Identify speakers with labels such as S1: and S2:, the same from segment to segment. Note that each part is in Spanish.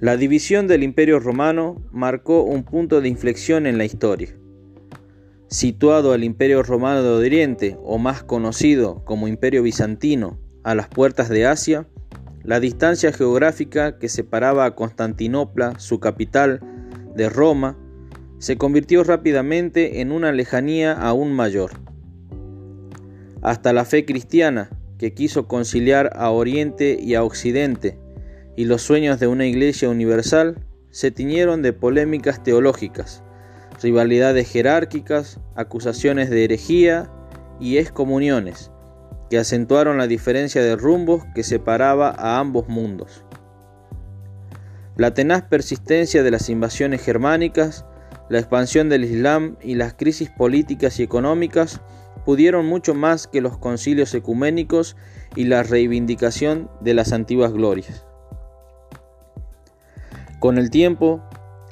S1: La división del Imperio Romano marcó un punto de inflexión en la historia. Situado el Imperio Romano de Oriente, o más conocido como Imperio Bizantino, a las puertas de Asia, la distancia geográfica que separaba a Constantinopla, su capital, de Roma, se convirtió rápidamente en una lejanía aún mayor. Hasta la fe cristiana, que quiso conciliar a Oriente y a Occidente, y los sueños de una iglesia universal se tiñeron de polémicas teológicas, rivalidades jerárquicas, acusaciones de herejía y excomuniones, que acentuaron la diferencia de rumbos que separaba a ambos mundos. La tenaz persistencia de las invasiones germánicas, la expansión del Islam y las crisis políticas y económicas pudieron mucho más que los concilios ecuménicos y la reivindicación de las antiguas glorias. Con el tiempo,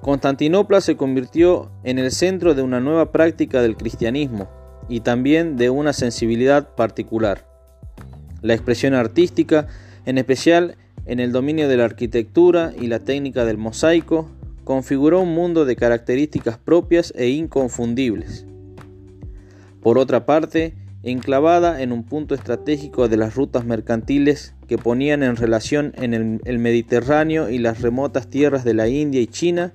S1: Constantinopla se convirtió en el centro de una nueva práctica del cristianismo y también de una sensibilidad particular. La expresión artística, en especial en el dominio de la arquitectura y la técnica del mosaico, configuró un mundo de características propias e inconfundibles. Por otra parte, enclavada en un punto estratégico de las rutas mercantiles que ponían en relación en el, Mediterráneo y las remotas tierras de la India y China,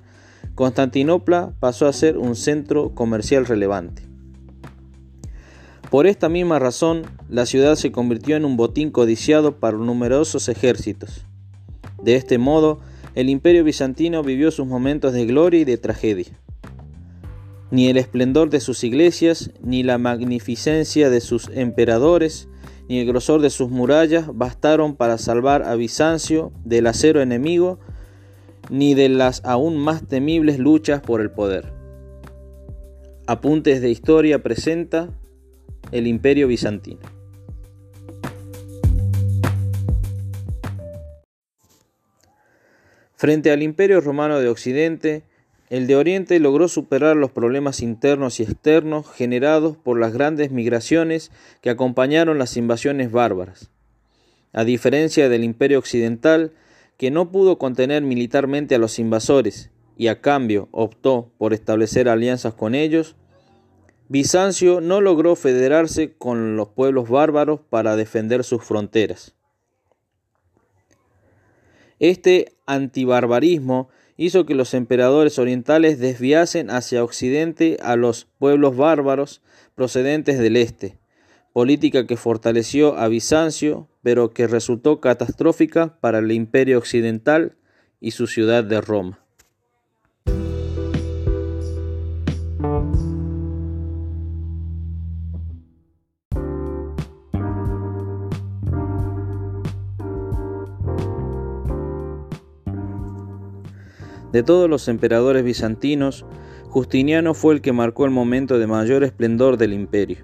S1: Constantinopla pasó a ser un centro comercial relevante. Por esta misma razón, la ciudad se convirtió en un botín codiciado para numerosos ejércitos. De este modo, el imperio bizantino vivió sus momentos de gloria y de tragedia. Ni el esplendor de sus iglesias, ni la magnificencia de sus emperadores, ni el grosor de sus murallas bastaron para salvar a Bizancio del acero enemigo, ni de las aún más temibles luchas por el poder. Apuntes de Historia presenta el Imperio Bizantino. Frente al Imperio Romano de Occidente, el de Oriente logró superar los problemas internos y externos generados por las grandes migraciones que acompañaron las invasiones bárbaras. A diferencia del imperio occidental, que no pudo contener militarmente a los invasores y a cambio optó por establecer alianzas con ellos, Bizancio no logró federarse con los pueblos bárbaros para defender sus fronteras. Este antibarbarismo hizo que los emperadores orientales desviasen hacia occidente a los pueblos bárbaros procedentes del este, política que fortaleció a Bizancio, pero que resultó catastrófica para el imperio occidental y su ciudad de Roma. De todos los emperadores bizantinos, Justiniano fue el que marcó el momento de mayor esplendor del imperio.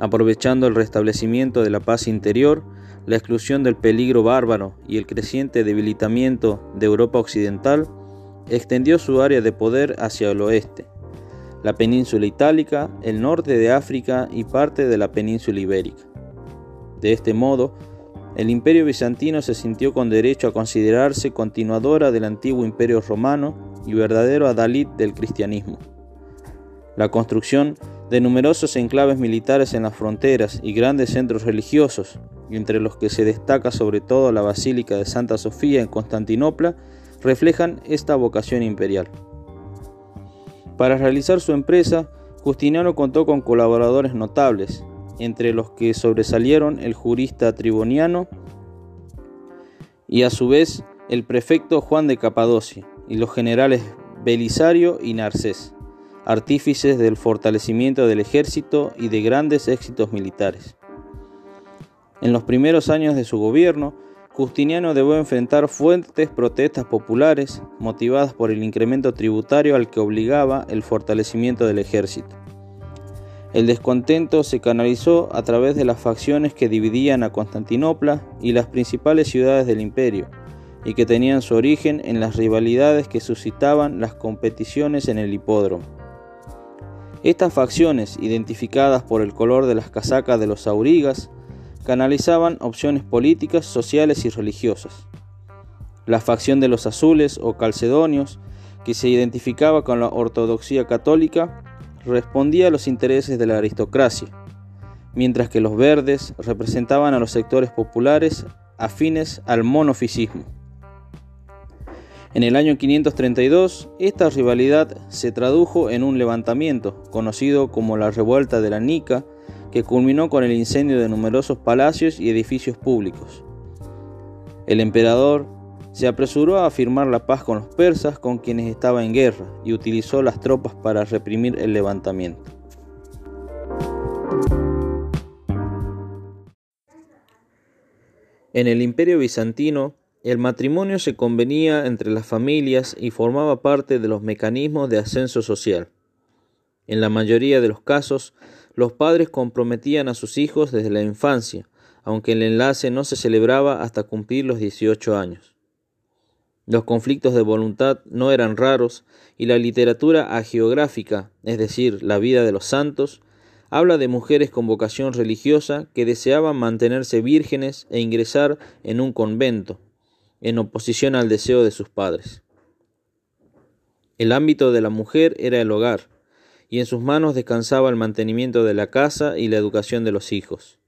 S1: Aprovechando el restablecimiento de la paz interior, la exclusión del peligro bárbaro y el creciente debilitamiento de Europa occidental, extendió su área de poder hacia el oeste, la península itálica, el norte de África y parte de la península ibérica. De este modo, el imperio bizantino se sintió con derecho a considerarse continuadora del antiguo imperio romano y verdadero adalid del cristianismo. La construcción de numerosos enclaves militares en las fronteras y grandes centros religiosos, entre los que se destaca sobre todo la Basílica de Santa Sofía en Constantinopla, reflejan esta vocación imperial. Para realizar su empresa, Justiniano contó con colaboradores notables, entre los que sobresalieron el jurista Triboniano y a su vez el prefecto Juan de Capadocia y los generales Belisario y Narcés, artífices del fortalecimiento del ejército y de grandes éxitos militares. En los primeros años de su gobierno, Justiniano debió enfrentar fuertes protestas populares motivadas por el incremento tributario al que obligaba el fortalecimiento del ejército. El descontento se canalizó a través de las facciones que dividían a Constantinopla y las principales ciudades del imperio, y que tenían su origen en las rivalidades que suscitaban las competiciones en el hipódromo. Estas facciones, identificadas por el color de las casacas de los aurigas, canalizaban opciones políticas, sociales y religiosas. La facción de los azules o calcedonios, que se identificaba con la ortodoxia católica, respondía a los intereses de la aristocracia, mientras que los verdes representaban a los sectores populares afines al monofisismo. En el año 532, esta rivalidad se tradujo en un levantamiento, conocido como la Revuelta de la Nica, que culminó con el incendio de numerosos palacios y edificios públicos. El emperador se apresuró a firmar la paz con los persas con quienes estaba en guerra y utilizó las tropas para reprimir el levantamiento. En el imperio bizantino, el matrimonio se convenía entre las familias y formaba parte de los mecanismos de ascenso social. En la mayoría de los casos, los padres comprometían a sus hijos desde la infancia, aunque el enlace no se celebraba hasta cumplir los 18 años. Los conflictos de voluntad no eran raros y la literatura agiográfica, es decir, la vida de los santos, habla de mujeres con vocación religiosa que deseaban mantenerse vírgenes e ingresar en un convento, en oposición al deseo de sus padres. El ámbito de la mujer era el hogar, y en sus manos descansaba el mantenimiento de la casa y la educación de los hijos.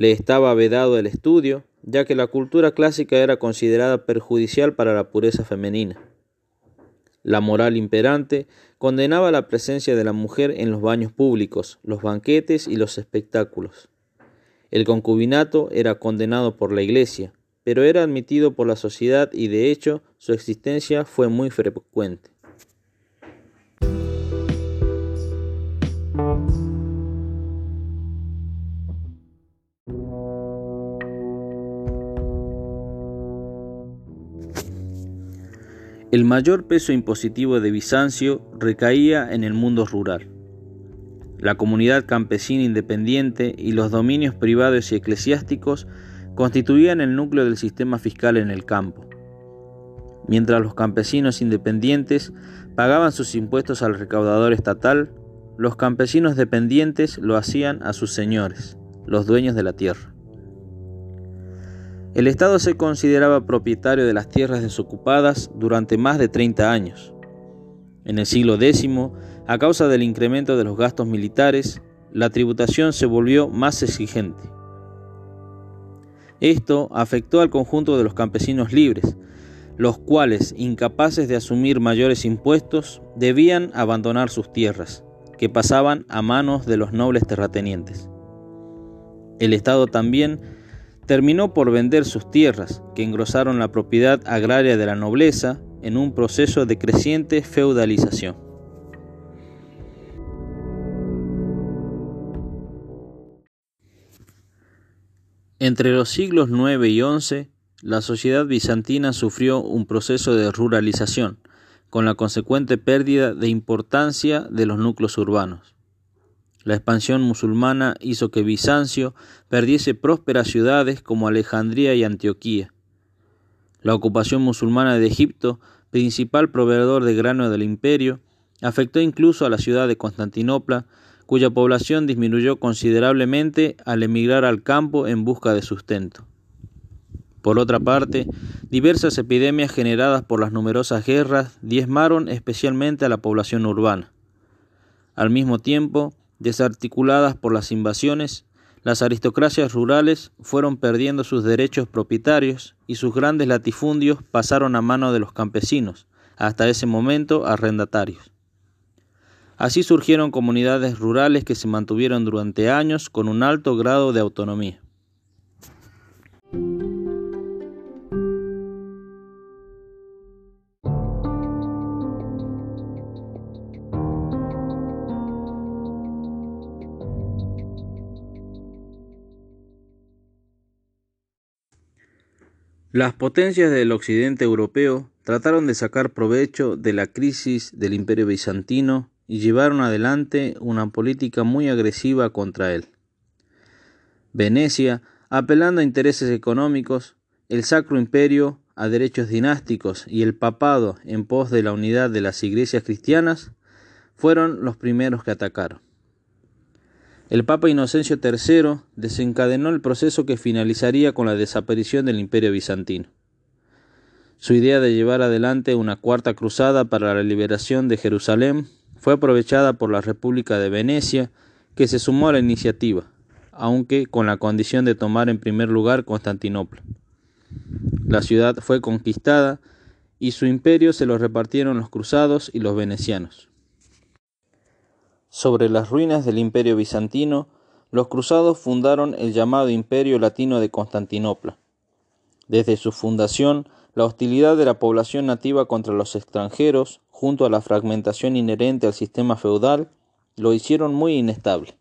S1: Le estaba vedado el estudio, ya que la cultura clásica era considerada perjudicial para la pureza femenina. La moral imperante condenaba la presencia de la mujer en los baños públicos, los banquetes y los espectáculos. El concubinato era condenado por la Iglesia, pero era admitido por la sociedad y de hecho su existencia fue muy frecuente. El mayor peso impositivo de Bizancio recaía en el mundo rural. La comunidad campesina independiente y los dominios privados y eclesiásticos constituían el núcleo del sistema fiscal en el campo. Mientras los campesinos independientes pagaban sus impuestos al recaudador estatal, los campesinos dependientes lo hacían a sus señores, los dueños de la tierra. El Estado se consideraba propietario de las tierras desocupadas durante más de 30 años. En el siglo X, a causa del incremento de los gastos militares, la tributación se volvió más exigente. Esto afectó al conjunto de los campesinos libres, los cuales, incapaces de asumir mayores impuestos, debían abandonar sus tierras, que pasaban a manos de los nobles terratenientes. El Estado también terminó por vender sus tierras, que engrosaron la propiedad agraria de la nobleza en un proceso de creciente feudalización. Entre los siglos IX y XI, la sociedad bizantina sufrió un proceso de ruralización, con la consecuente pérdida de importancia de los núcleos urbanos. La expansión musulmana hizo que Bizancio perdiese prósperas ciudades como Alejandría y Antioquía. La ocupación musulmana de Egipto, principal proveedor de grano del imperio, afectó incluso a la ciudad de Constantinopla, cuya población disminuyó considerablemente al emigrar al campo en busca de sustento. Por otra parte, diversas epidemias generadas por las numerosas guerras diezmaron especialmente a la población urbana. Al mismo tiempo, desarticuladas por las invasiones, las aristocracias rurales fueron perdiendo sus derechos propietarios y sus grandes latifundios pasaron a mano de los campesinos, hasta ese momento arrendatarios. Así surgieron comunidades rurales que se mantuvieron durante años con un alto grado de autonomía. Las potencias del occidente europeo trataron de sacar provecho de la crisis del imperio bizantino y llevaron adelante una política muy agresiva contra él. Venecia, apelando a intereses económicos, el Sacro Imperio a derechos dinásticos y el papado en pos de la unidad de las iglesias cristianas, fueron los primeros que atacaron. El Papa Inocencio III desencadenó el proceso que finalizaría con la desaparición del Imperio bizantino. Su idea de llevar adelante una cuarta cruzada para la liberación de Jerusalén fue aprovechada por la República de Venecia, que se sumó a la iniciativa, aunque con la condición de tomar en primer lugar Constantinopla. La ciudad fue conquistada y su imperio se lo repartieron los cruzados y los venecianos. Sobre las ruinas del imperio bizantino, los cruzados fundaron el llamado Imperio Latino de Constantinopla. Desde su fundación, la hostilidad de la población nativa contra los extranjeros, junto a la fragmentación inherente al sistema feudal, lo hicieron muy inestable.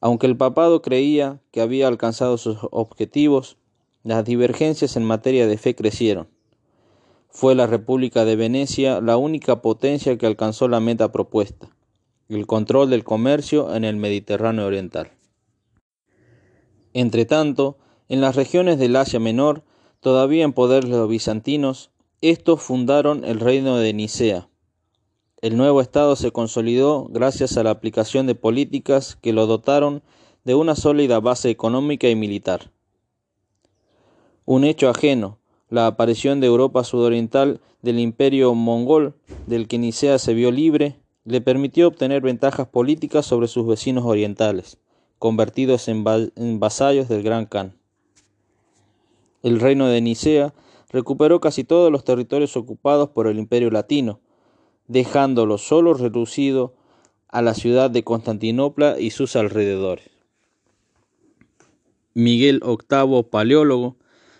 S1: Aunque el papado creía que había alcanzado sus objetivos, las divergencias en materia de fe crecieron. Fue la República de Venecia la única potencia que alcanzó la meta propuesta, el control del comercio en el Mediterráneo oriental. Entretanto, en las regiones del Asia Menor, todavía en poder de los bizantinos, estos fundaron el reino de Nicea. El nuevo Estado se consolidó gracias a la aplicación de políticas que lo dotaron de una sólida base económica y militar. Un hecho ajeno, la aparición de Europa sudoriental del imperio mongol, del que Nicea se vio libre, le permitió obtener ventajas políticas sobre sus vecinos orientales, convertidos en, vasallos del Gran Khan. El reino de Nicea recuperó casi todos los territorios ocupados por el imperio latino, dejándolo solo reducido a la ciudad de Constantinopla y sus alrededores. Miguel VIII Paleólogo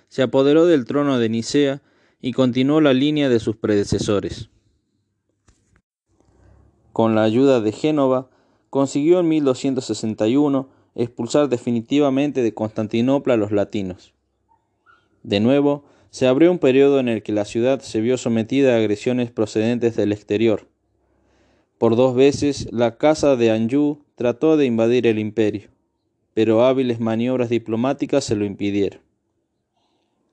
S1: se apoderó del trono de Nicea y continuó la línea de sus predecesores. Con la ayuda de Génova, consiguió en 1261 expulsar definitivamente de Constantinopla a los latinos. De nuevo, se abrió un periodo en el que la ciudad se vio sometida a agresiones procedentes del exterior. Por dos veces la casa de Anjou trató de invadir el imperio, pero hábiles maniobras diplomáticas se lo impidieron.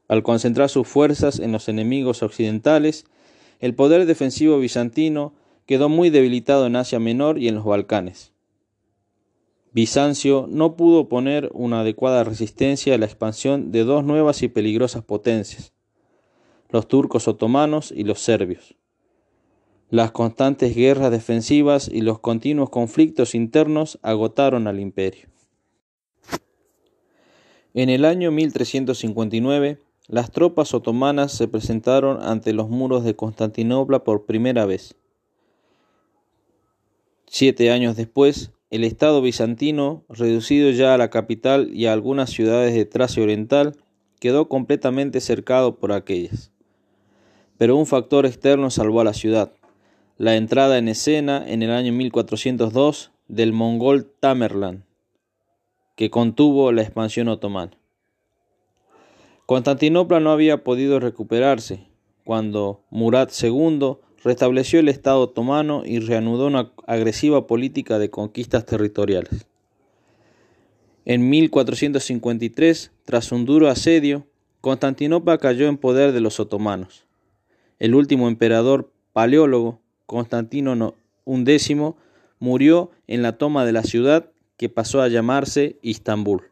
S1: Al concentrar sus fuerzas en los enemigos occidentales, el poder defensivo bizantino quedó muy debilitado en Asia Menor y en los Balcanes. Bizancio no pudo poner una adecuada resistencia a la expansión de dos nuevas y peligrosas potencias, los turcos otomanos y los serbios. Las constantes guerras defensivas y los continuos conflictos internos agotaron al imperio. En el año 1359, las tropas otomanas se presentaron ante los muros de Constantinopla por primera vez. Siete años después, el Estado bizantino, reducido ya a la capital y a algunas ciudades de Tracia Oriental, quedó completamente cercado por aquellas. Pero un factor externo salvó a la ciudad, la entrada en escena en el año 1402 del mongol Tamerlán, que contuvo la expansión otomana. Constantinopla no había podido recuperarse cuando Murat II restableció el Estado otomano y reanudó una agresiva política de conquistas territoriales. En 1453, tras un duro asedio, Constantinopla cayó en poder de los otomanos. El último emperador paleólogo, Constantino XI, murió en la toma de la ciudad que pasó a llamarse Istambul.